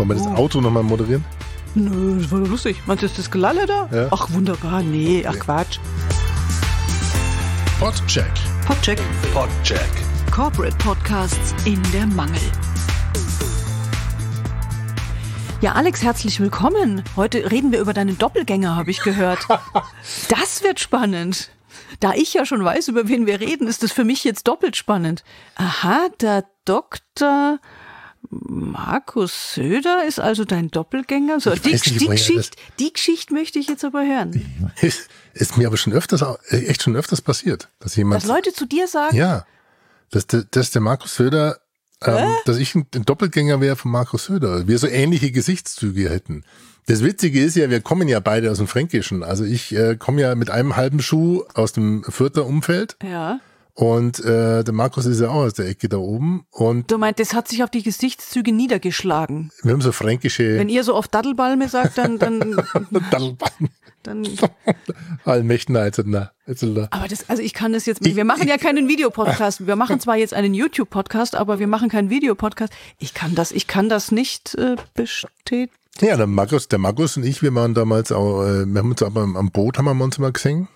Wollen wir das Oh. Auto nochmal moderieren? Nö, das war doch lustig. Meinst du, ist das Gelalle da? Ja. Ach, wunderbar. Nee, ach Quatsch. Podcheck. Podcheck. Podcheck. Corporate Podcasts in der Mangel. Ja, Alex, herzlich willkommen. Heute reden wir über deinen Doppelgänger, habe ich gehört. Das wird spannend. Da ich ja schon weiß, über wen wir reden, ist es für mich jetzt doppelt spannend. Aha, der Dr. Markus Söder ist also dein Doppelgänger. So, die, nicht, die, Geschichte, die Geschichte möchte ich jetzt aber hören. Ist, ist mir aber schon öfters, äh, echt schon öfters passiert, dass jemand, Dass Leute zu dir sagen, ja, dass, der- dass der Markus Söder, ähm, dass ich ein, ein Doppelgänger wäre von Markus Söder. Wir so ähnliche Gesichtszüge hätten. Das Witzige ist ja, wir kommen ja beide aus dem Fränkischen. Also ich äh, komme ja mit einem halben Schuh aus dem Fürther Umfeld ja. Und äh, der Markus ist ja auch aus der Ecke da oben und Du meint, das hat sich auf die Gesichtszüge niedergeschlagen. wir haben so fränkische Wenn ihr so oft Daddelbalme sagt, dann, dann, dann also na, also na. aber das, also ich kann das jetzt, wir machen ja keinen Videopodcast. Wir machen zwar jetzt einen YouTube-Podcast, aber wir machen keinen Videopodcast. Ich kann das, ich kann das nicht äh, bestätigen. Ja, der Markus, der Markus und ich, wir waren damals auch, äh, wir haben uns aber am am Boot haben wir uns mal gesehen.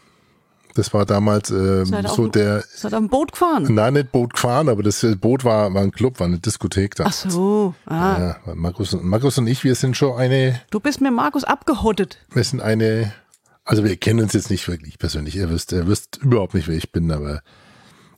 Das war damals ähm, Seid so auf, der, Seid am Boot gefahren? nein, nicht Boot gefahren, aber das äh, Boot war, war ein Club, war eine Diskothek da. Ach so, ah, Ja, Markus, und- Markus und ich, wir sind schon eine, du bist mit Markus abgehottet. wir sind eine, also wir kennen uns jetzt nicht wirklich persönlich. Ihr wisst, ihr wisst überhaupt nicht, wer ich bin, aber,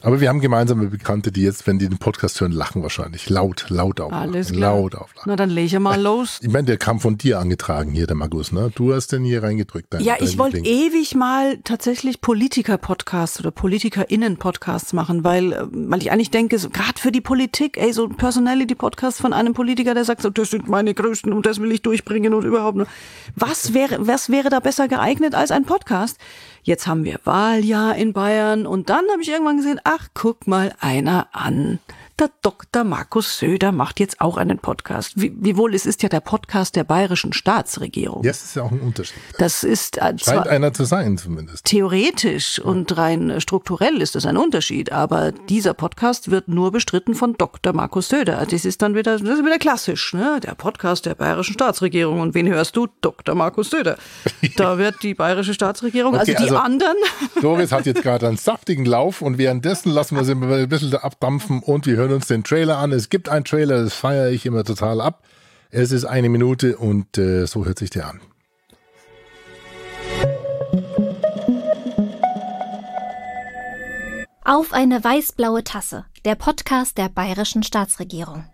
aber wir haben gemeinsame Bekannte, die jetzt, wenn die den Podcast hören, lachen wahrscheinlich. Laut, laut auflachen. Alles klar. Laut auflachen. Na, dann lege mal los. Ich meine, der kam von dir angetragen hier, der Markus, ne? Du hast den hier reingedrückt. Dein, Ja, ich wollte ewig mal tatsächlich Politiker-Podcasts oder PolitikerInnen-Podcasts machen, weil, äh, weil ich eigentlich denke, so, gerade für die Politik, ey, so ein Personality-Podcast von einem Politiker, der sagt so, das sind meine größten und das will ich durchbringen und überhaupt nur. Was wäre, was wäre da besser geeignet als ein Podcast? Jetzt haben wir Wahljahr in Bayern und dann habe ich irgendwann gesehen, ach, guck mal einer an. Der Dr. Markus Söder macht jetzt auch einen Podcast. Wie, wiewohl, es ist ja der Podcast der bayerischen Staatsregierung. Ja, das ist ja auch ein Unterschied. Das ist äh, Scheint einer zu sein, zumindest. theoretisch und rein strukturell ist das ein Unterschied, aber dieser Podcast wird nur bestritten von Dr. Markus Söder. Das ist dann wieder, das ist wieder klassisch, ne? Der Podcast der bayerischen Staatsregierung. Und wen hörst du? Dr. Markus Söder. Da wird die bayerische Staatsregierung, Okay, also die also- anderen, Doris hat jetzt gerade einen saftigen Lauf und währenddessen lassen wir sie ein bisschen abdampfen und wir hören uns den Trailer an. Es gibt einen Trailer, das feiere ich immer total ab. Es ist eine Minute und äh, so hört sich der an. Auf eine weiß-blaue Tasse. Der Podcast der bayerischen Staatsregierung.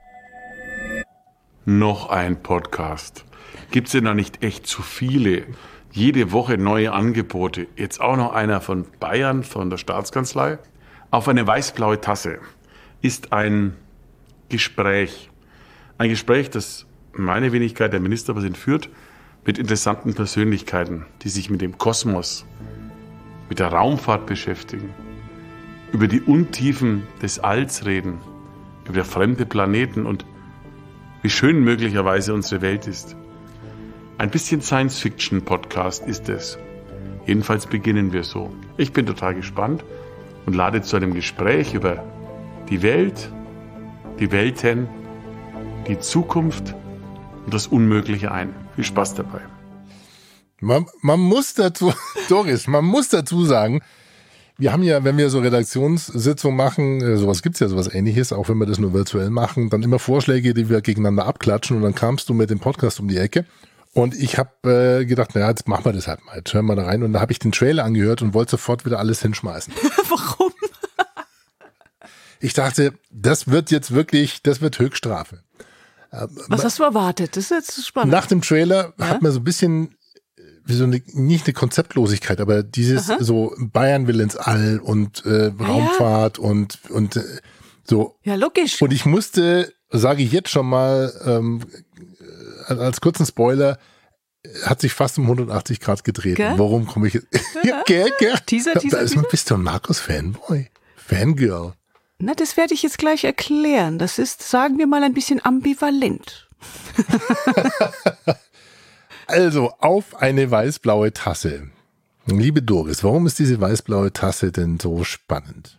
Noch ein Podcast. Gibt's denn da nicht echt zu viele? Jede Woche neue Angebote. Jetzt auch noch einer von Bayern, von der Staatskanzlei. Auf eine weiß-blaue Tasse ist ein Gespräch. Ein Gespräch, das meine Wenigkeit, der Ministerpräsident, führt mit interessanten Persönlichkeiten, die sich mit dem Kosmos, mit der Raumfahrt beschäftigen, über die Untiefen des Alls reden, über fremde Planeten und wie schön möglicherweise unsere Welt ist. Ein bisschen Science-Fiction-Podcast ist es. Jedenfalls beginnen wir so. Ich bin total gespannt und lade zu einem Gespräch über die Welt, die Welten, die Zukunft und das Unmögliche ein. Viel Spaß dabei. Man, man muss dazu, Doris, man muss dazu sagen, wir haben ja, wenn wir so Redaktionssitzungen machen, äh, sowas gibt's ja, sowas ähnliches, auch wenn wir das nur virtuell machen, dann immer Vorschläge, die wir gegeneinander abklatschen und dann kamst du mit dem Podcast um die Ecke. Und ich habe äh, gedacht, naja, jetzt machen wir das halt mal, jetzt hören wir da rein. Und da habe ich den Trailer angehört und wollte sofort wieder alles hinschmeißen. warum? Ich dachte, das wird jetzt wirklich, das wird Höchststrafe. Was hast du erwartet? Das ist jetzt spannend. Nach dem Trailer hat man so ein bisschen äh, wie so eine, nicht eine Konzeptlosigkeit, aber dieses so Bayern will ins All und äh, Raumfahrt und und äh, so. ja, logisch. Und ich musste, sage ich jetzt schon mal, ähm, äh, als kurzen Spoiler, hat sich fast um 180 Grad gedreht. Gell? Warum komme ich jetzt? ja, gell, gell? Teaser, Teaser, da ist man, bist du ein Markus Fanboy? Fangirl. Na, das werde ich jetzt gleich erklären. Das ist, sagen wir mal, ein bisschen ambivalent. Also auf eine weißblaue Tasse. Liebe Doris, warum ist diese weißblaue Tasse denn so spannend?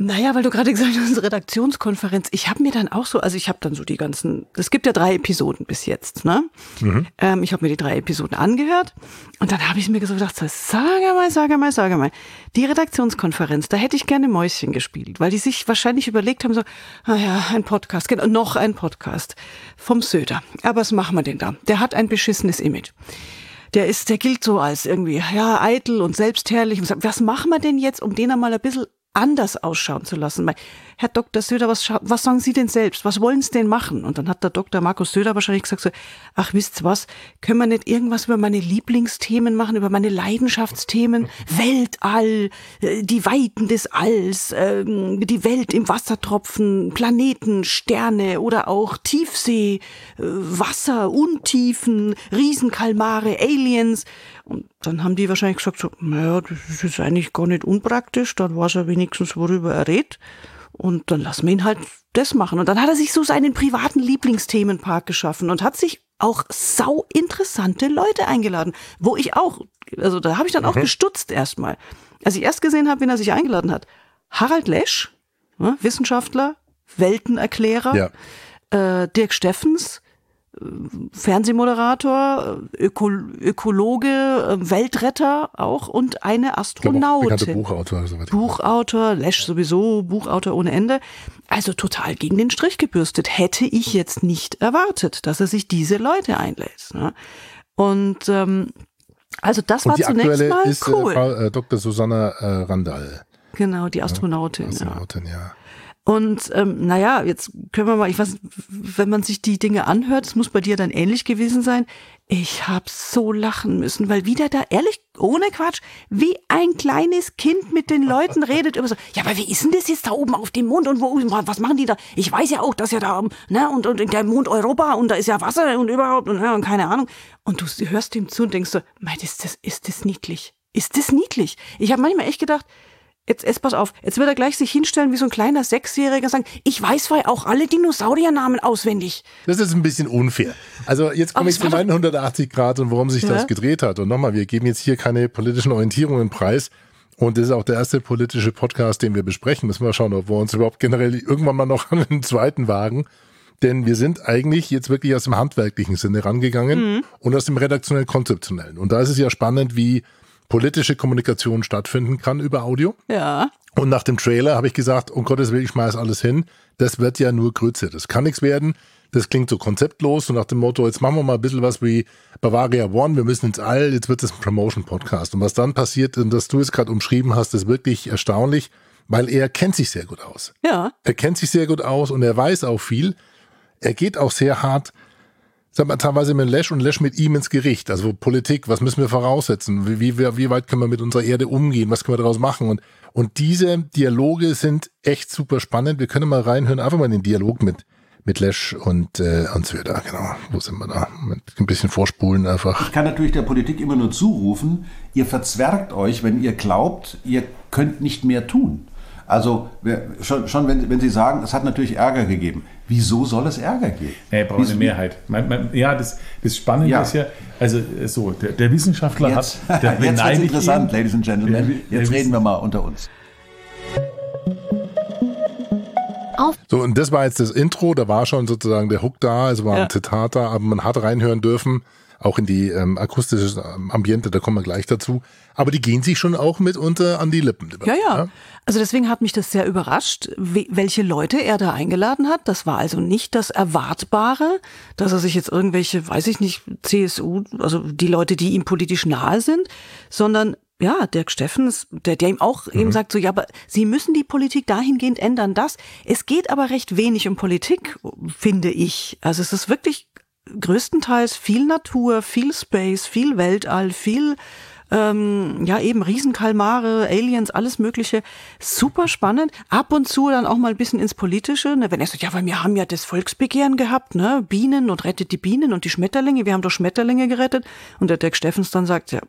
Naja, weil du gerade gesagt hast, Redaktionskonferenz. Ich habe mir dann auch so, also ich habe dann so die ganzen, es gibt ja drei Episoden bis jetzt, ne? Mhm. Ähm, ich habe mir die drei Episoden angehört und dann habe ich mir so gedacht, so, sage mal, sage mal, sage mal, die Redaktionskonferenz, da hätte ich gerne Mäuschen gespielt, weil die sich wahrscheinlich überlegt haben, so, naja, ah ein Podcast, genau, noch ein Podcast vom Söder. Aber was machen wir denn da? Der hat ein beschissenes Image der ist, der gilt so als irgendwie, ja, eitel und selbstherrlich. Was machen wir denn jetzt, um den einmal ein bisschen anders ausschauen zu lassen. Herr Dr. Söder, was, was sagen Sie denn selbst? Was wollen Sie denn machen? Und dann hat der Dr. Markus Söder wahrscheinlich gesagt so, ach, wisst was? Können wir nicht irgendwas über meine Lieblingsthemen machen, über meine Leidenschaftsthemen? Weltall, äh, die Weiten des Alls, ähm, die Welt im Wassertropfen, Planeten, Sterne oder auch Tiefsee, äh, Wasser, Untiefen, Riesenkalmare, Aliens. Und dann haben die wahrscheinlich gesagt, so, naja, das ist eigentlich gar nicht unpraktisch, dann weiß er wenigstens, worüber er redet. Und dann lassen wir ihn halt das machen. Und dann hat er sich so seinen privaten Lieblingsthemenpark geschaffen und hat sich auch sau interessante Leute eingeladen, wo ich auch, also da habe ich dann auch mhm. gestutzt erstmal. Als ich erst gesehen habe, wen er sich eingeladen hat. Harald Lesch, ne, Wissenschaftler, Weltenerklärer, ja. äh, Dirk Steffens, Fernsehmoderator, Öko Ökologe, Weltretter auch und eine Astronautin. Buchautor. So Buchautor, Lesch sowieso, Buchautor ohne Ende. Also total gegen den Strich gebürstet. Hätte ich jetzt nicht erwartet, dass er sich diese Leute einlädt. Ne? Und ähm, also das und war zunächst mal ist, äh, cool. Äh, Frau, äh, Dr. Susanna äh, Randall. Genau, die Astronautin. Ja, Astronautin, ja. ja. Und ähm, naja, jetzt können wir mal, ich weiß, wenn man sich die Dinge anhört, es muss bei dir dann ähnlich gewesen sein. Ich hab so lachen müssen, weil wieder da, ehrlich, ohne Quatsch, wie ein kleines Kind mit den Leuten redet über so, ja, aber wie ist denn das jetzt da oben auf dem Mond und wo, was machen die da? Ich weiß ja auch, dass ja da, ne, und, und der Mond Europa und da ist ja Wasser und überhaupt und, und keine Ahnung. Und du hörst ihm zu und denkst so, mein, ist das, ist das niedlich? Ist das niedlich? Ich habe manchmal echt gedacht, Jetzt, jetzt pass auf, jetzt wird er gleich sich hinstellen wie so ein kleiner Sechsjähriger und sagen, ich weiß weil auch alle Dinosauriernamen auswendig. Das ist ein bisschen unfair. Also jetzt komme ich zu meinen 180 Grad und warum sich ja. das gedreht hat. Und nochmal, wir geben jetzt hier keine politischen Orientierungen preis. Und das ist auch der erste politische Podcast, den wir besprechen. Müssen wir schauen, ob wir uns überhaupt generell irgendwann mal noch an den zweiten wagen. Denn wir sind eigentlich jetzt wirklich aus dem handwerklichen Sinne rangegangen mhm. und aus dem redaktionell-konzeptionellen. Und da ist es ja spannend, wie politische Kommunikation stattfinden kann über Audio. Ja. Und nach dem Trailer habe ich gesagt, um Gottes Willen, ich schmeiß alles hin. Das wird ja nur Grütze. Das kann nichts werden. Das klingt so konzeptlos und nach dem Motto, jetzt machen wir mal ein bisschen was wie Bavaria One, wir müssen ins All, jetzt wird es ein Promotion-Podcast. Und was dann passiert, und das du es gerade umschrieben hast, ist wirklich erstaunlich, weil er kennt sich sehr gut aus. Ja. Er kennt sich sehr gut aus und er weiß auch viel. Er geht auch sehr hart sag mal, teilweise mit Lesch und Lesch mit ihm ins Gericht. Also Politik, was müssen wir voraussetzen? Wie, wie, wie weit können wir mit unserer Erde umgehen? Was können wir daraus machen? Und, und diese Dialoge sind echt super spannend. Wir können mal reinhören, einfach mal in den Dialog mit, mit Lesch und, äh, und Söder. Genau, wo sind wir da? Mit ein bisschen vorspulen einfach. Ich kann natürlich der Politik immer nur zurufen, ihr verzwergt euch, wenn ihr glaubt, ihr könnt nicht mehr tun. Also schon, schon wenn, wenn Sie sagen, es hat natürlich Ärger gegeben. Wieso soll es Ärger geben? Er braucht eine Mehrheit. Man, man, ja, das, das Spannende ja. ist ja, also so, der, der Wissenschaftler jetzt, hat... Der jetzt wird interessant, ihn, ladies and gentlemen. Jetzt reden wir mal unter uns. So, und das war jetzt das Intro, da war schon sozusagen der Hook da, es war ja. ein Zitat da, aber man hat reinhören dürfen auch in die ähm, akustische Ambiente, da kommen wir gleich dazu. Aber die gehen sich schon auch mitunter an die Lippen. Ja, ja, ja. Also deswegen hat mich das sehr überrascht, welche Leute er da eingeladen hat. Das war also nicht das Erwartbare, dass er sich jetzt irgendwelche, weiß ich nicht, CSU, also die Leute, die ihm politisch nahe sind, sondern ja, Dirk Steffens, der, der ihm auch mhm. eben sagt, so, ja, aber Sie müssen die Politik dahingehend ändern, das. Es geht aber recht wenig um Politik, finde ich. Also es ist wirklich größtenteils viel Natur, viel Space, viel Weltall, viel ähm, ja eben Riesenkalmare, Aliens, alles Mögliche. Super spannend. Ab und zu dann auch mal ein bisschen ins Politische. Ne? Wenn er sagt, ja, weil wir haben ja das Volksbegehren gehabt, ne? Bienen und rettet die Bienen und die Schmetterlinge. Wir haben doch Schmetterlinge gerettet. Und der Dirk Steffens dann sagt, ja,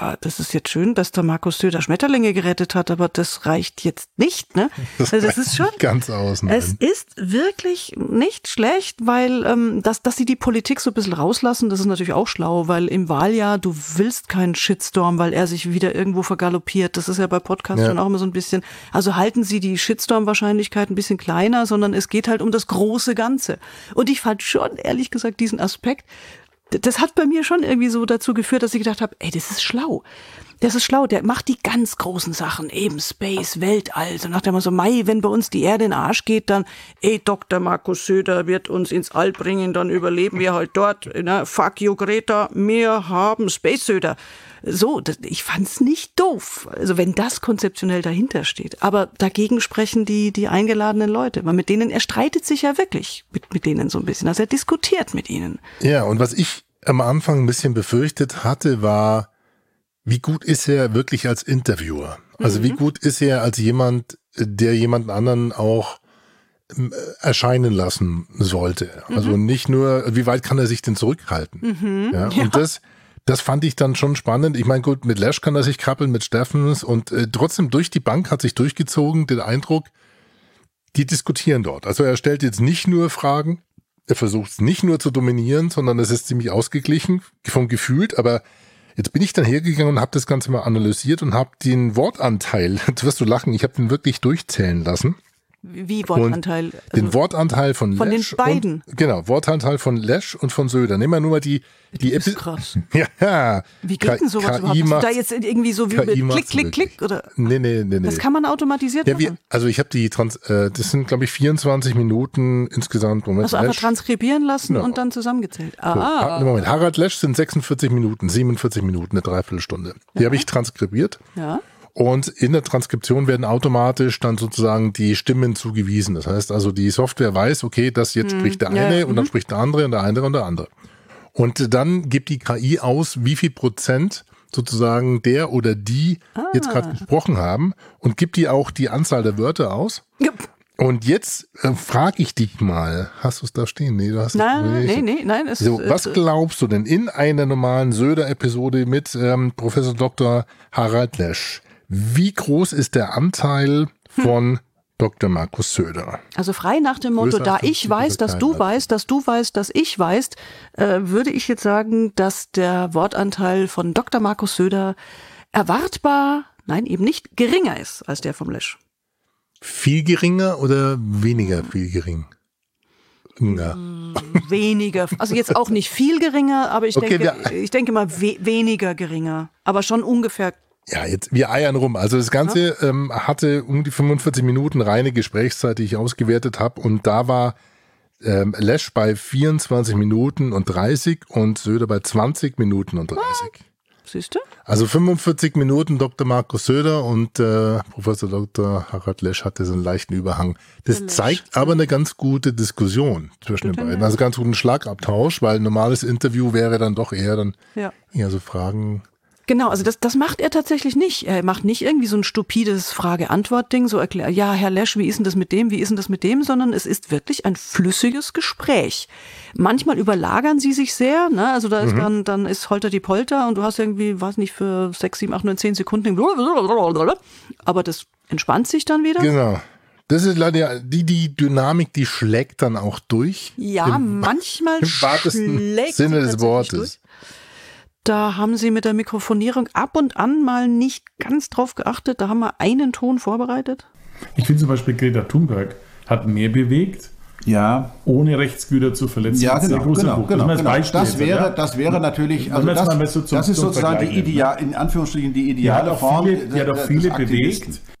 ja, das ist jetzt schön, dass der Markus Söder Schmetterlinge gerettet hat, aber das reicht jetzt nicht. Ne? Das, also das ist schon ganz außen. Es ist wirklich nicht schlecht, weil ähm, dass, dass sie die Politik so ein bisschen rauslassen, das ist natürlich auch schlau, weil im Wahljahr, du willst keinen Shitstorm Shitstorm, weil er sich wieder irgendwo vergaloppiert. Das ist ja bei Podcasts Ja. schon auch immer so ein bisschen. Also halten Sie die Shitstorm-Wahrscheinlichkeit ein bisschen kleiner, sondern es geht halt um das große Ganze. Und ich fand schon, ehrlich gesagt, diesen Aspekt, das hat bei mir schon irgendwie so dazu geführt, dass ich gedacht habe, ey, das ist schlau. Das ist schlau, der macht die ganz großen Sachen, eben Space, Weltall. So nach dem so, Mai, wenn bei uns die Erde in den Arsch geht, dann, ey, Dr. Markus Söder wird uns ins All bringen, dann überleben wir halt dort. Ne? Fuck you, Greta, wir haben Space Söder. So, das, ich fand's nicht doof. Also wenn das konzeptionell dahinter steht. Aber dagegen sprechen die, die eingeladenen Leute, weil mit denen, er streitet sich ja wirklich mit, mit denen so ein bisschen. Also er diskutiert mit ihnen. Ja, und was ich am Anfang ein bisschen befürchtet hatte, war, wie gut ist er wirklich als Interviewer? Also wie gut ist er als jemand, der jemanden anderen auch ähm, erscheinen lassen sollte? Also nicht nur, wie weit kann er sich denn zurückhalten? Ja, und das, das fand ich dann schon spannend. Ich meine, gut, mit Lash kann er sich krabbeln, mit Steffens und äh, trotzdem durch die Bank hat sich durchgezogen den Eindruck, die diskutieren dort. Also er stellt jetzt nicht nur Fragen, er versucht es nicht nur zu dominieren, sondern es ist ziemlich ausgeglichen vom Gefühlt, aber jetzt bin ich dann hergegangen und habe das Ganze mal analysiert und habe den Wortanteil, jetzt wirst du lachen, ich habe den wirklich durchzählen lassen. Wie Wortanteil. den Also, Wortanteil von, von den Lesch beiden. Und, genau, Wortanteil von Lesch und von Söder. Nehmen wir nur mal die, die das ist krass. Ja, Wie geht denn sowas KI überhaupt? Hast du da jetzt irgendwie so wie KI mit Klick, Klick. Klick? Oder? Nee, nee, nee, nee. Das kann man automatisiert ja, wir, machen. also ich habe die Trans, äh, das sind glaube ich 24 Minuten insgesamt. Moment, Also einfach Lesch- transkribieren lassen Genau. und dann zusammengezählt. So, Ah, Moment, Harald Lesch sind 46 Minuten, 47 Minuten, eine Dreiviertelstunde. Die habe ich transkribiert. ja. Und in der Transkription werden automatisch dann sozusagen die Stimmen zugewiesen. Das heißt also, die Software weiß, okay, das jetzt spricht der Hm, eine ja, und dann spricht der andere und der andere und der andere. Und dann gibt die KI aus, wie viel Prozent sozusagen der oder die jetzt Ah. gerade gesprochen haben und gibt die auch die Anzahl der Wörter aus. Ja. Und jetzt äh, frage ich dich mal, hast du es da stehen? Nee, du hast es Nein, nicht. nee, nee, nein. Es, So, es, was glaubst du denn in einer normalen Söder-Episode mit ähm, Professor Dr. Harald Lesch? Wie groß ist der Anteil von Dr. Markus Söder? Also frei nach dem Motto, da ich 50 weiß, dass du weißt, dass du weißt, dass ich weiß, äh, würde ich jetzt sagen, dass der Wortanteil von Dr. Markus Söder erwartbar, nein, eben nicht geringer ist als der vom Lesch. Viel geringer oder weniger viel gering? Ja. Weniger, also jetzt auch nicht viel geringer, aber ich Okay, denke, wir- ich denke mal we weniger geringer, aber schon ungefähr. Ja, jetzt, wir eiern rum. Also das Ganze ähm, hatte um die 45 Minuten reine Gesprächszeit, die ich ausgewertet habe. Und da war ähm, Lesch bei 24 Minuten und 30 und Söder bei 20 Minuten und 30. Siehst du? Also 45 Minuten Dr. Markus Söder und äh, Professor Dr. Harald Lesch hatte so einen leichten Überhang. Das zeigt aber eine ganz gute Diskussion zwischen den beiden. Also ganz guten Schlagabtausch, weil ein normales Interview wäre dann doch eher dann Ja. eher so Fragen. Genau, also das, das macht er tatsächlich nicht. Er macht nicht irgendwie so ein stupides Frage-Antwort-Ding, so erklärt, ja, Herr Lesch, wie ist denn das mit dem, wie ist denn das mit dem, sondern es ist wirklich ein flüssiges Gespräch. Manchmal überlagern sie sich sehr, ne? also da ist dann, dann ist Holter die Polter und du hast irgendwie, weiß nicht, für sechs, sieben, acht, neun, zehn Sekunden, aber das entspannt sich dann wieder. Genau. Das ist leider die, die Dynamik, die schlägt dann auch durch. Ja, Im- manchmal im schlägt Sinne des Wortes. durch. Da haben sie mit der Mikrofonierung ab und an mal nicht ganz drauf geachtet. Da haben wir einen Ton vorbereitet. Ich finde zum Beispiel Greta Thunberg hat mehr bewegt, Ja, ohne Rechtsgüter zu verletzen. ja, genau, genau, Buch. genau. Das, genau. Beispiel Das wäre, ja. das wäre natürlich, also das, so zum- das ist sozusagen die ideal, in Anführungsstrichen die Die hat ideale auch Form. viele, die hat auch viele Aktivisten. bewegt.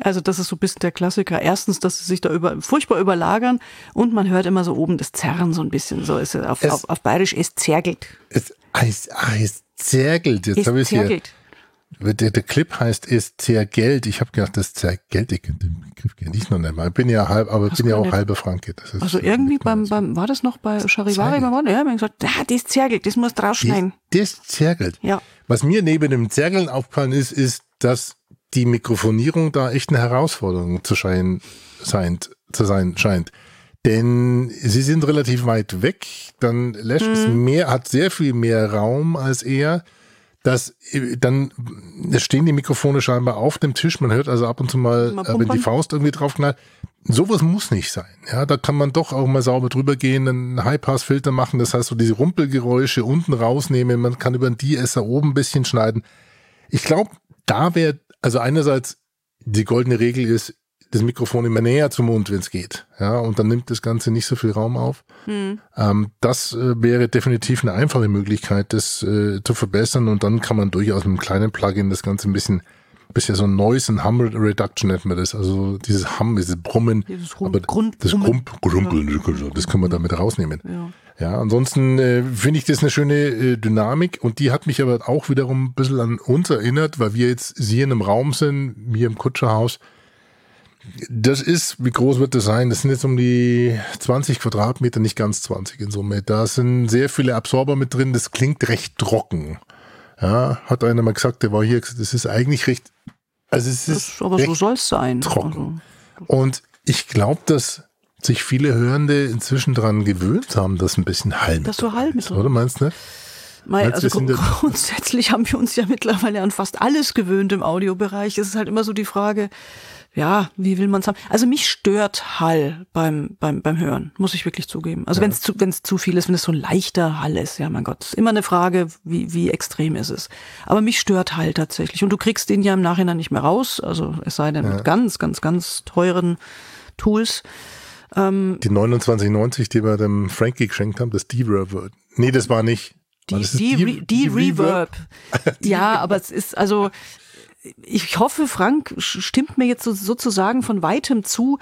Also das ist so ein bisschen der Klassiker. Erstens, dass sie sich da über, furchtbar überlagern und man hört immer so oben das Zerren so ein bisschen. So ist es auf, Es- auf, auf Bayerisch, es zergelt. Es, es, ah, es zergelt. Jetzt Es habe ich hier. zergelt. Der, der Clip heißt ist Zergeld. Ich habe gedacht, das Zergeld, ich den Begriff kenne ich noch nicht mal. Ich bin ja halb, aber ich Hast bin ja auch halbe Franke. Also irgendwie beim, beim, war das noch bei Charivari? Zergelt. Ja, wir haben gesagt, ja, das zergelt, das muss draufschneiden. Das zergelt. Ja. Was mir neben dem Zergeln aufgefallen ist, ist, dass die Mikrofonierung da echt eine Herausforderung zu, scheinen, scheint, zu sein scheint. Denn sie sind relativ weit weg. Dann Lash ist Mhm. mehr, hat sehr viel mehr Raum als er. Das, dann stehen die Mikrofone scheinbar auf dem Tisch. Man hört also ab und zu mal, Mal äh, wenn die. Faust irgendwie drauf knallt. sowas muss nicht sein. Ja, da kann man doch auch mal sauber drüber gehen, einen High-Pass-Filter machen, das heißt so diese Rumpelgeräusche unten rausnehmen, man kann über den DSer oben ein bisschen schneiden. Ich glaube, da wäre, also einerseits die goldene Regel ist, das Mikrofon immer näher zum Mund, wenn es geht. Ja, und dann nimmt das Ganze nicht so viel Raum auf. Mhm. Ähm, das äh, wäre definitiv eine einfache Möglichkeit, das äh, zu verbessern. Und dann kann man durchaus mit einem kleinen Plugin das Ganze ein bisschen bisher so Noise and Hum Reduction nennt man das. Also dieses Hum, dieses Brummen. Dieses Rum, aber Grund, das Grump, Grumpeln, das kann man damit rausnehmen. Ja. Ja, ansonsten äh, finde ich das eine schöne äh, Dynamik und die hat mich aber auch wiederum ein bisschen an uns erinnert, weil wir jetzt hier in einem Raum sind, hier im Kutscherhaus. Das ist, wie groß wird das sein? Das sind jetzt um die 20 Quadratmeter, nicht ganz 20 in Summe. Da sind sehr viele Absorber mit drin, das klingt recht trocken. Ja, hat einer mal gesagt, der war hier, das ist eigentlich recht, also es ist. Das, aber so soll es sein. Trocken. Also. Und ich glaube, dass sich viele Hörende inzwischen daran gewöhnt haben, dass ein bisschen Hall Dass so Hall mit Oder meinst du? Mei, also grundsätzlich haben wir uns ja mittlerweile an fast alles gewöhnt im Audiobereich. Es ist halt immer so die Frage, ja, wie will man es haben? Also mich stört Hall beim, beim, beim Hören, muss ich wirklich zugeben. Also ja. wenn es zu, wenn's zu viel ist, wenn es so ein leichter Hall ist, ja mein Gott, ist immer eine Frage, wie, wie extrem ist es. Aber mich stört Hall tatsächlich. Und du kriegst den ja im Nachhinein nicht mehr raus, also es sei denn ja. mit ganz, ganz, ganz teuren Tools. Ähm, die 2990, die wir dem Frankie geschenkt haben, das D-Reverb. Nee, das war nicht. Die, die, die, die, Reverb. ja, aber es ist also, ich hoffe, Frank stimmt mir jetzt so, sozusagen von weitem zu,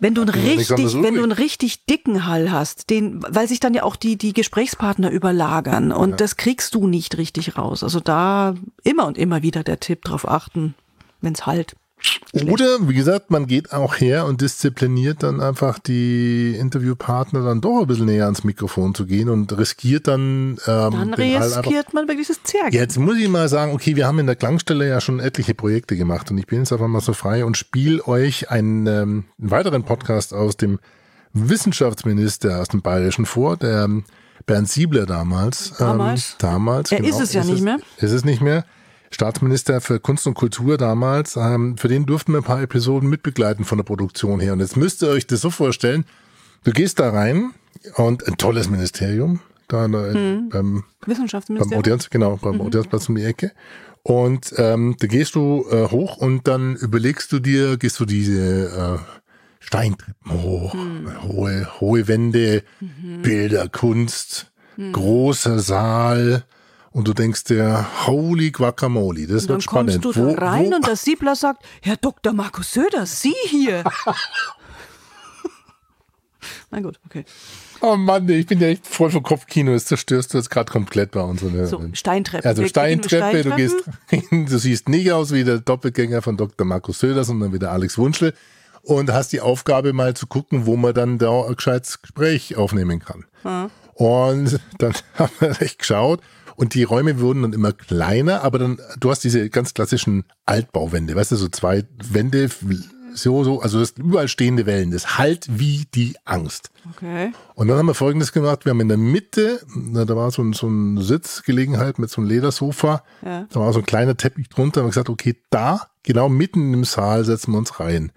wenn du einen richtig, wenn du einen richtig dicken Hall hast, den, weil sich dann ja auch die, die Gesprächspartner überlagern und ja. das kriegst du nicht richtig raus. Also da immer und immer wieder der Tipp drauf achten, wenn's halt. Oder, wie gesagt, man geht auch her und diszipliniert dann einfach die Interviewpartner dann doch ein bisschen näher ans Mikrofon zu gehen und riskiert dann. Ähm, dann riskiert man wirklich das Zerg. Jetzt muss ich mal sagen, okay, wir haben in der Klangstelle ja schon etliche Projekte gemacht und ich bin jetzt einfach mal so frei und spiele euch einen, ähm, einen weiteren Podcast aus dem Wissenschaftsminister aus dem Bayerischen vor, der Bernd Siebler damals. Damals? Ähm, damals. Er genau, ist es ja ist nicht mehr. Ist es nicht mehr. Staatsminister für Kunst und Kultur damals, ähm, für den durften wir ein paar Episoden mitbegleiten von der Produktion her. Und jetzt müsst ihr euch das so vorstellen, du gehst da rein und ein tolles Ministerium, da hm. beim Wissenschaftsministerium. Beim Audienz, genau, beim mhm. Audienzplatz um die Ecke. Und ähm, da gehst du äh, hoch und dann überlegst du dir, gehst du diese äh, Steintreppen hoch, mhm. hohe, hohe Wände, mhm. Bilder, Kunst, mhm. großer Saal, und du denkst dir, holy guacamole, das und wird spannend. Dann kommst du da rein wo? und der Siebler sagt, Herr Dr. Markus Söder, Sie hier. Na gut, okay. Oh Mann, ich bin ja echt voll vom Kopfkino. Das zerstörst du jetzt gerade komplett bei uns. So, Steintreppe. Also Steintreppe, du gehst rein, du siehst nicht aus wie der Doppelgänger von Dr. Markus Söder, sondern wie der Alex Wunschel und hast die Aufgabe mal zu gucken, wo man dann da ein gescheites Gespräch aufnehmen kann. Hm. Und dann haben wir echt geschaut und die Räume wurden dann immer kleiner, aber dann, du hast diese ganz klassischen Altbauwände, weißt du, so zwei Wände, so, so, also das überall stehende Wellen, das halt wie die Angst. Okay. Und dann haben wir folgendes gemacht, wir haben in der Mitte, da war so, ein, so eine Sitzgelegenheit mit so einem Ledersofa, ja. da war so ein kleiner Teppich drunter, haben wir gesagt, okay, da, genau mitten im Saal setzen wir uns rein.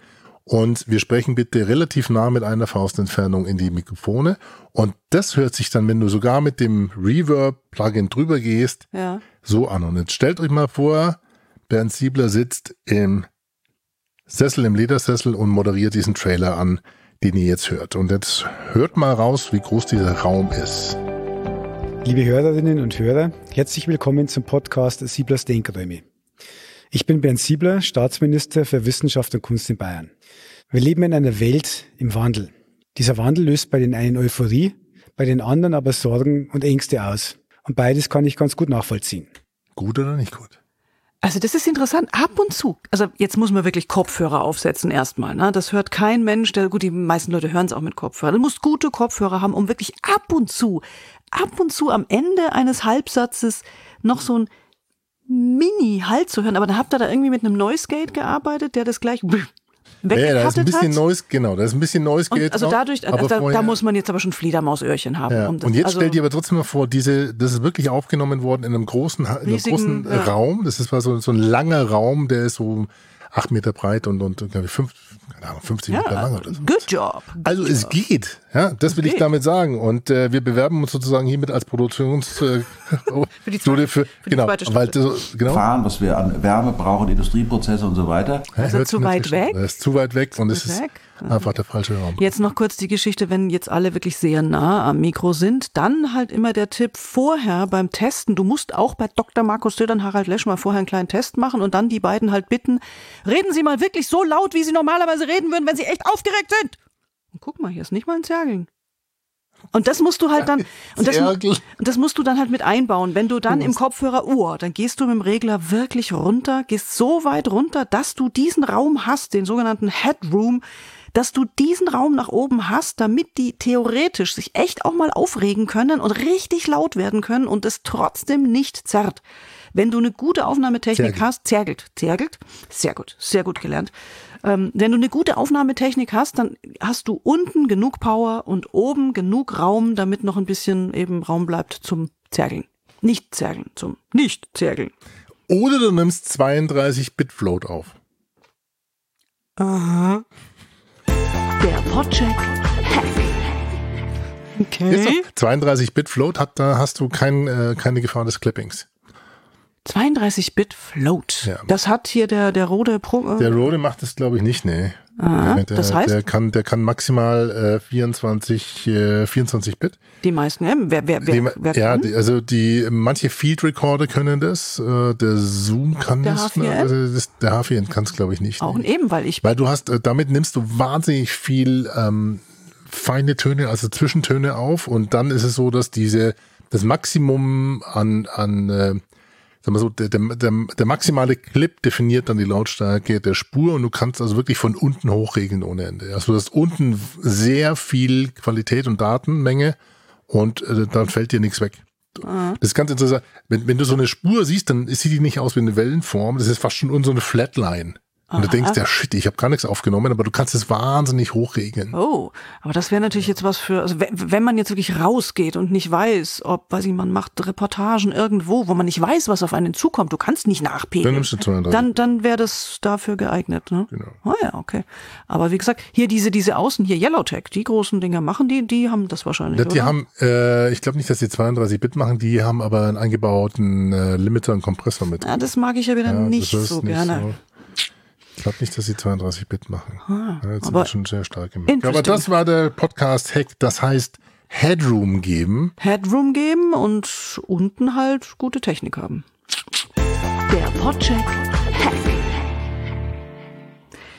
Und wir sprechen bitte relativ nah mit einer Faustentfernung in die Mikrofone. Und das hört sich dann, wenn du sogar mit dem Reverb-Plugin drüber gehst, ja. so an. Und jetzt stellt euch mal vor, Bernd Siebler sitzt im Sessel, im Ledersessel und moderiert diesen Trailer an, den ihr jetzt hört. Und jetzt hört mal raus, wie groß dieser Raum ist. Liebe Hörerinnen und Hörer, herzlich willkommen zum Podcast Sieblers Denkräume. Ich bin Bernd Siebler, Staatsminister für Wissenschaft und Kunst in Bayern. Wir leben in einer Welt im Wandel. Dieser Wandel löst bei den einen Euphorie, bei den anderen aber Sorgen und Ängste aus. Und beides kann ich ganz gut nachvollziehen. Gut oder nicht gut? Also das ist interessant. Ab und zu, also jetzt muss man wirklich Kopfhörer aufsetzen erstmal. Ne? Das hört kein Mensch. Der, gut, die meisten Leute hören es auch mit Kopfhörern. Du musst gute Kopfhörer haben, um wirklich ab und zu, ab und zu am Ende eines Halbsatzes noch so ein Mini-Halt zu hören, aber dann habt ihr da irgendwie mit einem Noise Gate gearbeitet, der das gleich ja, da ist ein bisschen Noise, genau, da ist ein bisschen Noise Gate. also dadurch, also da, da, muss man jetzt aber schon Fledermausöhrchen haben. Ja. Um das, und jetzt also stell dir aber trotzdem mal vor, diese, das ist wirklich aufgenommen worden in einem großen, in einem großen ja. Raum. Das ist war so, so ein langer Raum, der ist so acht Meter breit und, und glaube ich, fünf, keine Ahnung, 50 Meter lang oder so. Good job. Also es geht, ja, das will ich geht. damit sagen. Und äh, wir bewerben uns sozusagen hiermit als Produktions äh, Für die Studio zweite- für, für die genau, zweite weil das, genau. Fahren, was wir an Wärme brauchen, Industrieprozesse und so weiter. Ja, Ist hört zu weit weg? Er ist zu weit weg und es ist weg? Einfach der falsche Raum. Jetzt noch kurz die Geschichte, wenn jetzt alle wirklich sehr nah am Mikro sind, dann halt immer der Tipp vorher beim Testen. Du musst auch bei Dr. Markus Söder und Harald Lesch mal vorher einen kleinen Test machen und dann die beiden halt bitten, reden Sie mal wirklich so laut, wie Sie normalerweise reden würden, wenn Sie echt aufgeregt sind. Und guck mal, hier ist nicht mal ein Zergeln. Und das musst du halt dann, und das, und das musst du dann halt mit einbauen. Wenn du dann im Kopfhörer, oh, dann gehst du mit dem Regler wirklich runter, gehst so weit runter, dass du diesen Raum hast, den sogenannten Headroom, dass du diesen Raum nach oben hast, damit die theoretisch sich echt auch mal aufregen können und richtig laut werden können und es trotzdem nicht zerrt. Wenn du eine gute Aufnahmetechnik Zergelt. hast, zergelt, zergelt, sehr gut, sehr gut gelernt. Ähm, wenn du eine gute Aufnahmetechnik hast, dann hast du unten genug Power und oben genug Raum, damit noch ein bisschen eben Raum bleibt zum Zergeln. Nicht zergeln, zum nicht zergeln. Oder du nimmst 32-Bit-Float auf. Aha. Der Podcheck. Ist Okay. doch- 32-Bit-Float hat, da hast du kein, äh, keine Gefahr des Clippings. 32-Bit Float. Ja. Das hat hier der, der Rode Pro. Äh, Der Rode macht das, glaube ich, nicht, nee. Aha, der, das heißt? Der kann, der kann maximal äh, 24, äh, 24 Bit. die meisten, ja, wer, wer, wer, Die- wer ja, die, also die manche Field Recorder können das, äh, der Zoom kann Der das, H4n? ne? also das, der H4n kann es glaube ich nicht. auch nee. eben, weil ich Weil du hast, äh, damit nimmst du wahnsinnig viel ähm, feine Töne, also Zwischentöne auf und dann ist es so, dass diese das Maximum an an äh, Sag mal so, der, der, der, maximale Clip definiert dann die Lautstärke der Spur und du kannst also wirklich von unten hochregeln ohne Ende. Also du hast unten sehr viel Qualität und Datenmenge und äh, dann fällt dir nichts weg. Das ist ganz interessant. Wenn, wenn du so eine Spur siehst, dann sieht die nicht aus wie eine Wellenform. Das ist fast schon so eine Flatline. Und du denkst, ja shit, ich habe gar nichts aufgenommen, aber du kannst es wahnsinnig hochregeln. Oh, aber das wäre natürlich jetzt was für, also wenn, wenn man jetzt wirklich rausgeht und nicht weiß, ob, weiß ich, man macht Reportagen irgendwo, wo man nicht weiß, was auf einen zukommt, du kannst nicht nachpegeln. Dann nimmst du 32. Dann, dann wäre das dafür geeignet, ne? Genau. Ah ja, okay. Aber wie gesagt, hier diese, diese Außen, hier Yellowtech, die großen Dinger machen die, die haben das wahrscheinlich, Ja, die oder? haben, äh, ich glaube nicht, dass die 32 Bit machen, die haben aber einen eingebauten äh, Limiter und Kompressor mit. ja, das mag ich ja wieder Ja, nicht so gerne. so- glaube nicht, dass sie 32 Bit machen. ja, jetzt aber schon sehr stark gemacht. Aber das war der Podcast-Hack. Das heißt, Headroom geben. Headroom geben und unten halt gute Technik haben. Der Podcheck.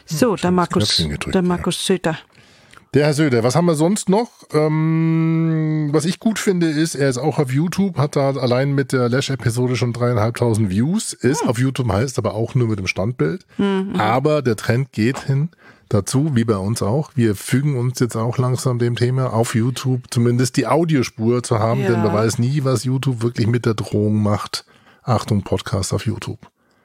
So, der Markus, der. Markus Söder. Der Herr Söder, was haben wir sonst noch? Ähm, was ich gut finde, ist, er ist auch auf YouTube, hat da allein mit der Lash-Episode schon dreieinhalbtausend Views. Ist auf YouTube heißt aber auch nur mit dem Standbild. Aber der Trend geht hin dazu, wie bei uns auch. Wir fügen uns jetzt auch langsam dem Thema auf YouTube zumindest die Audiospur zu haben, Ja. denn man weiß nie, was YouTube wirklich mit der Drohung macht. Achtung, Podcast auf YouTube.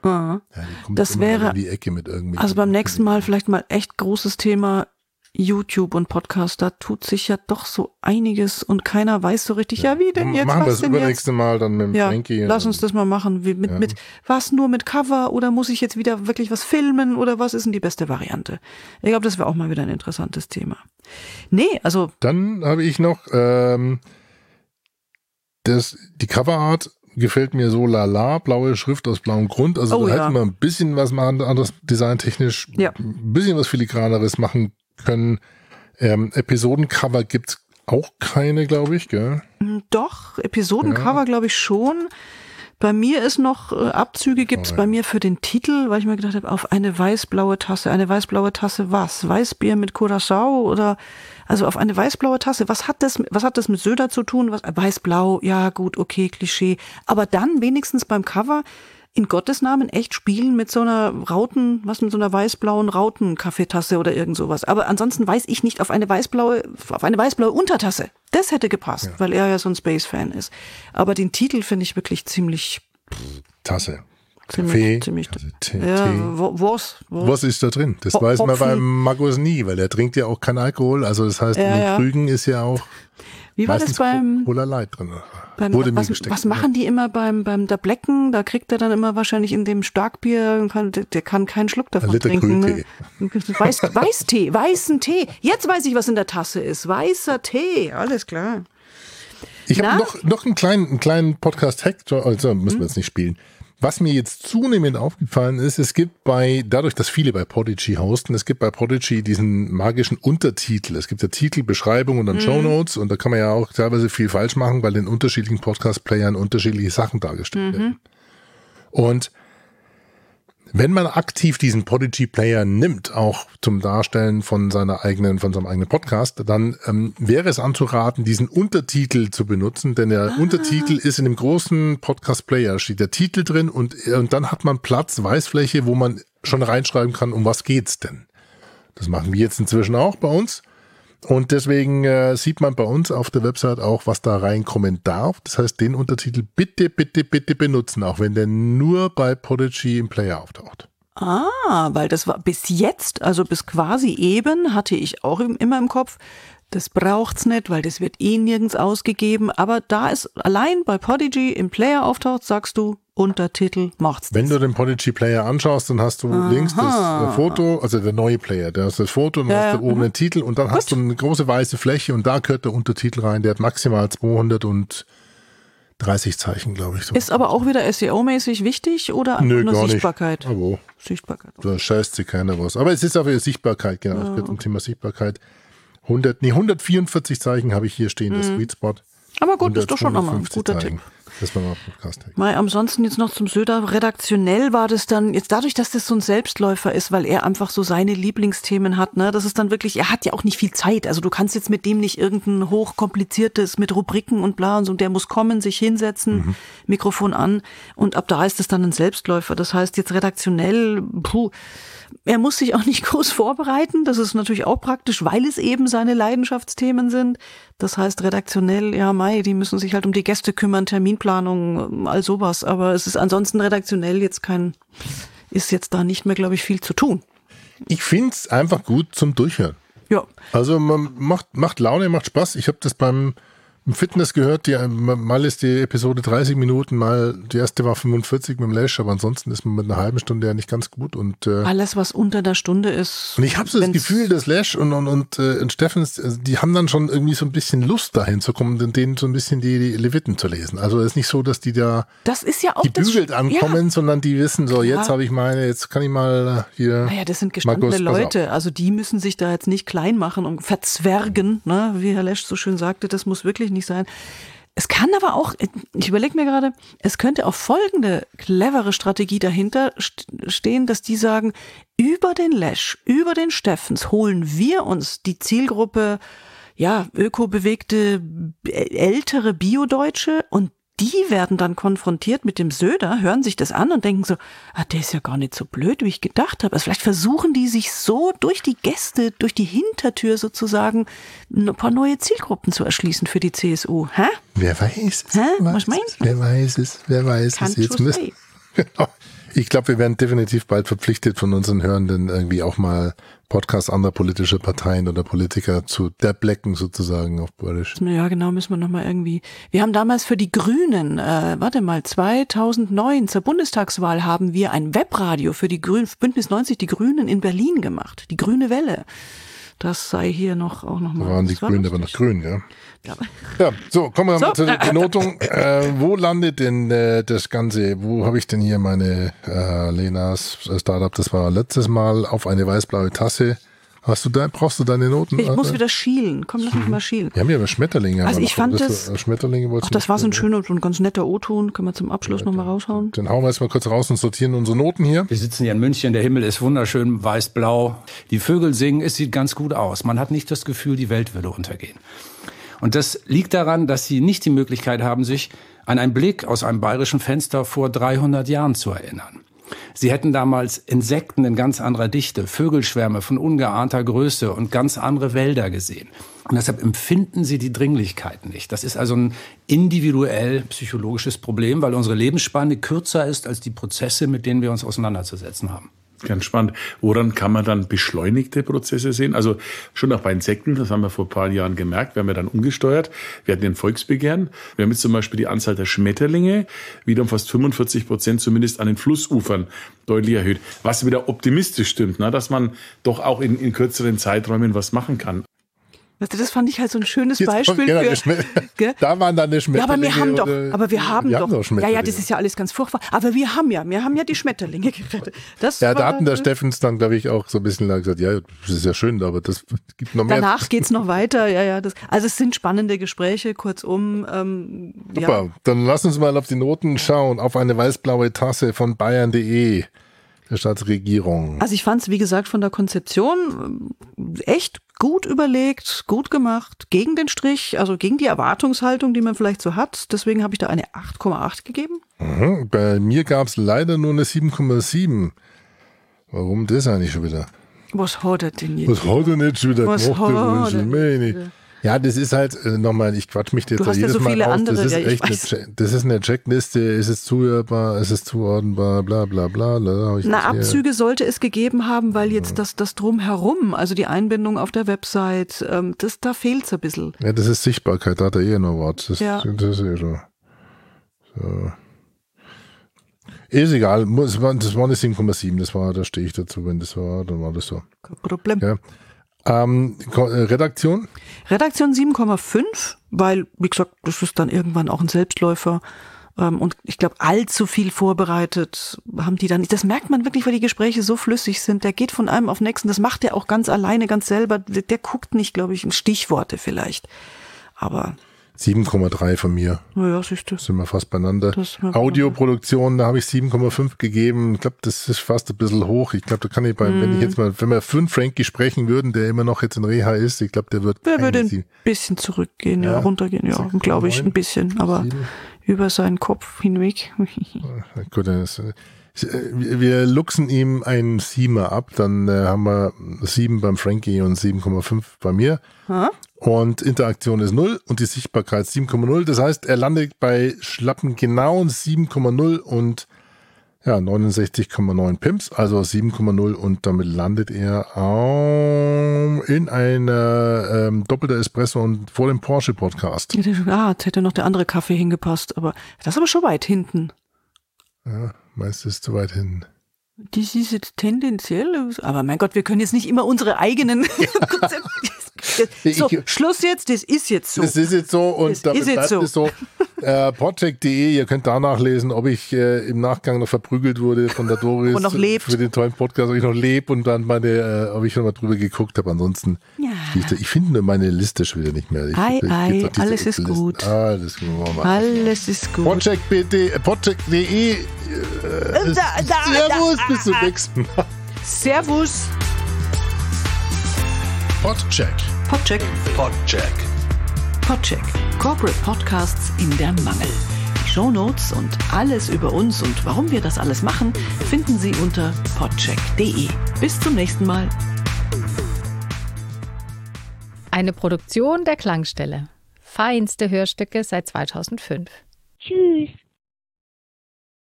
Ja, Das wäre- in die Ecke mit irgendwie. Also beim nächsten Mal vielleicht mal echt großes Thema YouTube und Podcast. Da tut sich ja doch so einiges und keiner weiß so richtig, ja, wie denn jetzt? Machen wir das denn jetzt? übernächste Mal dann mit dem Ja, Frankie. lass uns das mal machen. Wie, mit, mit, was nur mit Cover oder muss ich jetzt wieder wirklich was filmen oder was ist denn die beste Variante? Ich glaube, das wäre auch mal wieder ein interessantes Thema. Nee, also Dann habe ich noch ähm, das, die Coverart gefällt mir so lala, blaue Schrift aus blauem Grund. Also Oh, da ja. hätten wir ein bisschen was machen, anderes designtechnisch, Ja. ein bisschen was filigraneres machen können. Ähm, Episodencover gibt's auch keine, glaube ich, gell? Doch, Episodencover glaube ich schon. Bei mir ist noch äh, Abzüge gibt's bei mir für den Titel, weil ich mir gedacht habe, auf eine weiß-blaue Tasse. Eine weiß-blaue Tasse was? Weißbier mit Curacao oder also auf eine weiß-blaue Tasse. Was hat das was hat das mit Söder zu tun? Was weiß-blau? Ja, gut, okay, Klischee, aber dann wenigstens beim Cover in Gottes Namen echt spielen mit so einer Rauten, was mit so einer weiß-blauen Rauten-Kaffeetasse oder irgend sowas. Aber ansonsten weiß ich nicht auf eine weiß-blaue, auf eine weiß-blaue Untertasse. Das hätte gepasst, weil er ja so ein Space-Fan ist. Aber den Titel finde ich wirklich ziemlich, Tasse. ziemlich, Kaffee, ziemlich, also Tee, ja, Tee. was, was, Was ist da drin? Das Ho- weiß man beim Markus nie, weil er trinkt ja auch keinen Alkohol. Also das heißt, Ja, mit ja. Krügen ist ja auch Wie war Meistens das beim, Cola Light drin. beim Wurde mir was, gesteckt. was machen die immer beim, beim der Blecken? Da kriegt er dann immer wahrscheinlich in dem Starkbier, kann, der, kann keinen Schluck davon Liter trinken. Ne? Weiß, Weißtee, weißen Tee. Jetzt weiß ich, was in der Tasse ist. Weißer Tee, alles klar. Ich habe noch, noch einen kleinen, einen kleinen Podcast-Hack, also müssen wir jetzt nicht spielen. Was mir jetzt zunehmend aufgefallen ist, es gibt bei, dadurch, dass viele bei Podigy hosten, es gibt bei Podigy diesen magischen Untertitel. Es gibt ja Titel, Beschreibung und dann Shownotes und da kann man ja auch teilweise viel falsch machen, weil in unterschiedlichen Podcast-Playern unterschiedliche Sachen dargestellt werden. Und wenn man aktiv diesen Podigy-Player nimmt, auch zum Darstellen von seiner eigenen, von seinem eigenen Podcast, dann ähm, wäre es anzuraten, diesen Untertitel zu benutzen, denn der Untertitel ist in dem großen Podcast-Player, steht der Titel drin und, äh, und dann hat man Platz, Weißfläche, wo man schon reinschreiben kann, um was geht's denn. Das machen wir jetzt inzwischen auch bei uns. Und deswegen äh, sieht man bei uns auf der Website auch, was da reinkommen darf. Das heißt, den Untertitel bitte, bitte, bitte benutzen, auch wenn der nur bei Podigy im Player auftaucht. Ah, weil das war bis jetzt, also bis quasi eben, hatte ich auch im, immer im Kopf, das braucht's nicht, weil das wird eh nirgends ausgegeben. Aber da es allein bei Podigy im Player auftaucht, sagst du, Untertitel macht's. Wenn du den Podigy Player anschaust, dann hast du links das äh, Foto, also der neue Player, da hast das Foto und dann Ja, hast du ja, oben den Titel und dann hast du eine große weiße Fläche und da gehört der Untertitel rein. Der hat maximal 230 Zeichen, glaube ich. So. Ist aber auch wieder SEO-mäßig wichtig oder Nö, nur gar nicht. Sichtbarkeit? Ah, wo? Sichtbarkeit. Da scheißt sich keiner was. Aber es ist auch wieder Sichtbarkeit, genau. Es geht um Thema Sichtbarkeit. 100, nee, 144 Zeichen habe ich hier stehen, der Sweet Spot. Aber gut, ist doch schon nochmal ein 152 guter Zeichen. Tipp. Das war mal Podcast. Mal ansonsten jetzt noch zum Söder. Redaktionell war das dann, jetzt dadurch, dass das so ein Selbstläufer ist, weil er einfach so seine Lieblingsthemen hat, ne, das ist dann wirklich, er hat ja auch nicht viel Zeit. Also du kannst jetzt mit dem nicht irgendein hochkompliziertes mit Rubriken und bla und so, der muss kommen, sich hinsetzen, Mikrofon an und ab da ist es dann ein Selbstläufer. Das heißt jetzt redaktionell, puh, er muss sich auch nicht groß vorbereiten. Das ist natürlich auch praktisch, weil es eben seine Leidenschaftsthemen sind. Das heißt redaktionell, ja, Mai, die müssen sich halt um die Gäste kümmern, Terminplanung, all sowas. Aber es ist ansonsten redaktionell jetzt kein, ist jetzt da nicht mehr, glaube ich, viel zu tun. Ich finde es einfach gut zum Durchhören. Ja, Also man macht, macht Laune, macht Spaß. Ich habe das beim im Fitness gehört, die, mal ist die Episode 30 Minuten, mal die erste war 45 mit dem Lash, aber ansonsten ist man mit einer halben Stunde ja nicht ganz gut. Und, äh, alles, was unter der Stunde ist. und ich habe so das Gefühl, dass Lash und, und, und, äh, und Steffens, äh, die haben dann schon irgendwie so ein bisschen Lust dahin zu kommen und denen so ein bisschen die, die Leviten zu lesen. Also es ist nicht so, dass die da Das ist ja auch gebügelt ankommen, sondern die wissen so, jetzt Klar. habe ich meine, jetzt kann ich mal äh, hier. Naja, das sind gestandene Markus. Leute. Also die müssen sich da jetzt nicht klein machen und verzwergen, ne? wie Herr Lesch so schön sagte. Das muss wirklich nicht sein. Es kann aber auch, ich überlege mir gerade, es könnte auch folgende clevere Strategie dahinter st- stehen, dass die sagen, über den Lesch, über den Steffens holen wir uns die Zielgruppe, ja, ökobewegte, ältere Biodeutsche und die werden dann konfrontiert mit dem Söder, hören sich das an und denken so, ah, der ist ja gar nicht so blöd, wie ich gedacht habe. Also vielleicht versuchen die sich so durch die Gäste, durch die Hintertür sozusagen ein paar neue Zielgruppen zu erschließen für die CSU. Hä? Wer weiß es? Hä? Wer Was weiß meinst es? Wer weiß es? Wer weiß es? Can't Jetzt müssen? Genau. Ich glaube, wir werden definitiv bald verpflichtet von unseren Hörenden irgendwie auch mal Podcasts anderer politischer Parteien oder Politiker zu derblecken sozusagen auf Bayerisch. Ja, genau, müssen wir nochmal irgendwie. Wir haben damals für die Grünen, äh, warte mal, 2009 zur Bundestagswahl haben wir ein Webradio für die Grünen, Bündnis 90, die Grünen in Berlin gemacht. Die Grüne Welle. Das sei hier noch auch Da nochmal. waren die Grünen aber noch grün, ja. Ja. Ja, so, kommen wir mal So. zur Benotung. Äh, wo landet denn äh, das Ganze? Wo habe ich denn hier meine äh, Lenas Startup? Das war letztes Mal auf eine weiß-blaue Tasse. Hast du da, brauchst du deine Noten? Ich muss wieder schielen. Komm, lass mich mal schielen. Wir haben ja aber Schmetterlinge. Also ich noch. fand Das- das- Schmetterlinge Ach, das war so ein schöner und ein ganz netter O-Ton. Können wir zum Abschluss nochmal raushauen? Dann hauen wir jetzt mal kurz raus und sortieren unsere Noten hier. Wir sitzen hier in München, der Himmel ist wunderschön weiß-blau. Die Vögel singen, es sieht ganz gut aus. Man hat nicht das Gefühl, die Welt würde untergehen. Und das liegt daran, dass sie nicht die Möglichkeit haben, sich an einen Blick aus einem bayerischen Fenster vor 300 Jahren zu erinnern. Sie hätten damals Insekten in ganz anderer Dichte, Vögelschwärme von ungeahnter Größe und ganz andere Wälder gesehen. Und deshalb empfinden sie die Dringlichkeit nicht. Das ist also ein individuell psychologisches Problem, weil unsere Lebensspanne kürzer ist als die Prozesse, mit denen wir uns auseinanderzusetzen haben. Ganz spannend. Woran kann man dann beschleunigte Prozesse sehen? Also schon auch bei Insekten, das haben wir vor ein paar Jahren gemerkt, wir haben ja dann umgesteuert. Wir hatten den Volksbegehren. Wir haben jetzt zum Beispiel die Anzahl der Schmetterlinge wieder um fast 45 Prozent zumindest an den Flussufern deutlich erhöht. Was wieder optimistisch stimmt, ne? dass man doch auch in, in kürzeren Zeiträumen was machen kann. Das fand ich halt so ein schönes Jetzt Beispiel. Für, da waren dann die Schmetterlinge. Ja, aber wir haben doch, aber wir haben, wir doch, haben doch ja, ja, das ist ja alles ganz furchtbar. Aber wir haben ja, wir haben ja die Schmetterlinge gerettet. Das ja, da hatten der Steffens dann, glaube ich, auch so ein bisschen gesagt, ja, das ist ja schön, aber das gibt noch mehr. Danach geht's noch weiter, ja, ja. Das, also es sind spannende Gespräche, kurzum. Ähm, Super, ja. dann lass uns mal auf die Noten schauen, auf eine weißblaue Tasse von bayern.de der Staatsregierung. Also ich fand es, wie gesagt, von der Konzeption äh, echt gut überlegt, gut gemacht, gegen den Strich, also gegen die Erwartungshaltung, die man vielleicht so hat. Deswegen habe ich da eine 8,8 gegeben. Mhm. Bei mir gab es leider nur eine 7,7. Warum das eigentlich schon wieder? Was hat er denn jetzt? Was hat er nicht schon wieder Was gemacht? Hat er ja, das ist halt, äh, nochmal, ich quatsch mich jetzt hast jedes ja so Mal. Andere, das ist ja, echt eine, das ist eine Checkliste, ist es zuhörbar, ist es zuordnenbar, bla bla bla. bla Na, Abzüge sollte es gegeben haben, weil jetzt das, das Drumherum, also die Einbindung auf der Website, ähm, das, da fehlt es ein bisschen. Ja, das ist Sichtbarkeit, da hat er eh noch was. Das, ja. das ist eh so. so. Ist egal, das war, das war eine 7,7, das war, da stehe ich dazu, wenn das war, dann war das so. Kein Problem. Ja. Ähm, äh, Redaktion? Redaktion 7,5, weil, wie gesagt, das ist dann irgendwann auch ein Selbstläufer. Ähm, und ich glaube, allzu viel vorbereitet haben die dann. Das merkt man wirklich, weil die Gespräche so flüssig sind. Der geht von einem auf den nächsten. Das macht er auch ganz alleine, ganz selber. Der, der guckt nicht, glaube ich, in Stichworte vielleicht. Aber 7,3 von mir. Ja, siehst du. Sind wir fast beieinander. Audioproduktion, da habe ich 7,5 gegeben. Ich glaube, das ist fast ein bisschen hoch. Ich glaube, da kann ich bei, mm. wenn ich jetzt mal, wenn wir fünf Frankie sprechen würden, der immer noch jetzt in Reha ist, ich glaube, der wird. Der würde ein bisschen zurückgehen, ja, ja runtergehen, ja, glaube ich, ein bisschen, aber 7. über seinen Kopf hinweg. Gut, dann ist, äh, wir luxen ihm einen Siemer ab, dann äh, haben wir sieben beim Frankie und 7,5 bei mir. Ha? Und Interaktion ist 0 und die Sichtbarkeit 7,0. Das heißt, er landet bei schlappen genau 7,0 und ja, 69,9 Pimps, also 7,0 und damit landet er ähm, in einer ähm, doppelter Espresso und vor dem Porsche Podcast. Ah, jetzt hätte noch der andere Kaffee hingepasst, aber das ist aber schon weit hinten. Ja, meistens zu weit hinten. Das ist jetzt tendenziell, aber mein Gott, wir können jetzt nicht immer unsere eigenen Konzepte. So, Schluss jetzt, das ist jetzt so. Das ist jetzt so und das damit bleibt so. es so. Äh, Podcheck.de, ihr könnt da nachlesen, ob ich äh, im Nachgang noch verprügelt wurde von der Doris. und noch lebt. Für den tollen Podcast, ob ich noch lebe und dann meine, äh, ob ich schon mal drüber geguckt habe. Ansonsten, ja. ich, ich finde meine Liste schon wieder nicht mehr. Ich, ei, ei, alles ist Listen. gut. Alles, alles ist gut. Podcheck.de, Podcheck.de, äh, da, da, Servus, da, bis zum nächsten Mal. Servus. Podcheck. Podcheck. Podcheck. Podcheck. Corporate Podcasts in der Mangel. Die Show Notes und alles über uns und warum wir das alles machen, finden Sie unter podcheck.de. Bis zum nächsten Mal. Eine Produktion der Klangstelle. Feinste Hörstücke seit 2005. Tschüss.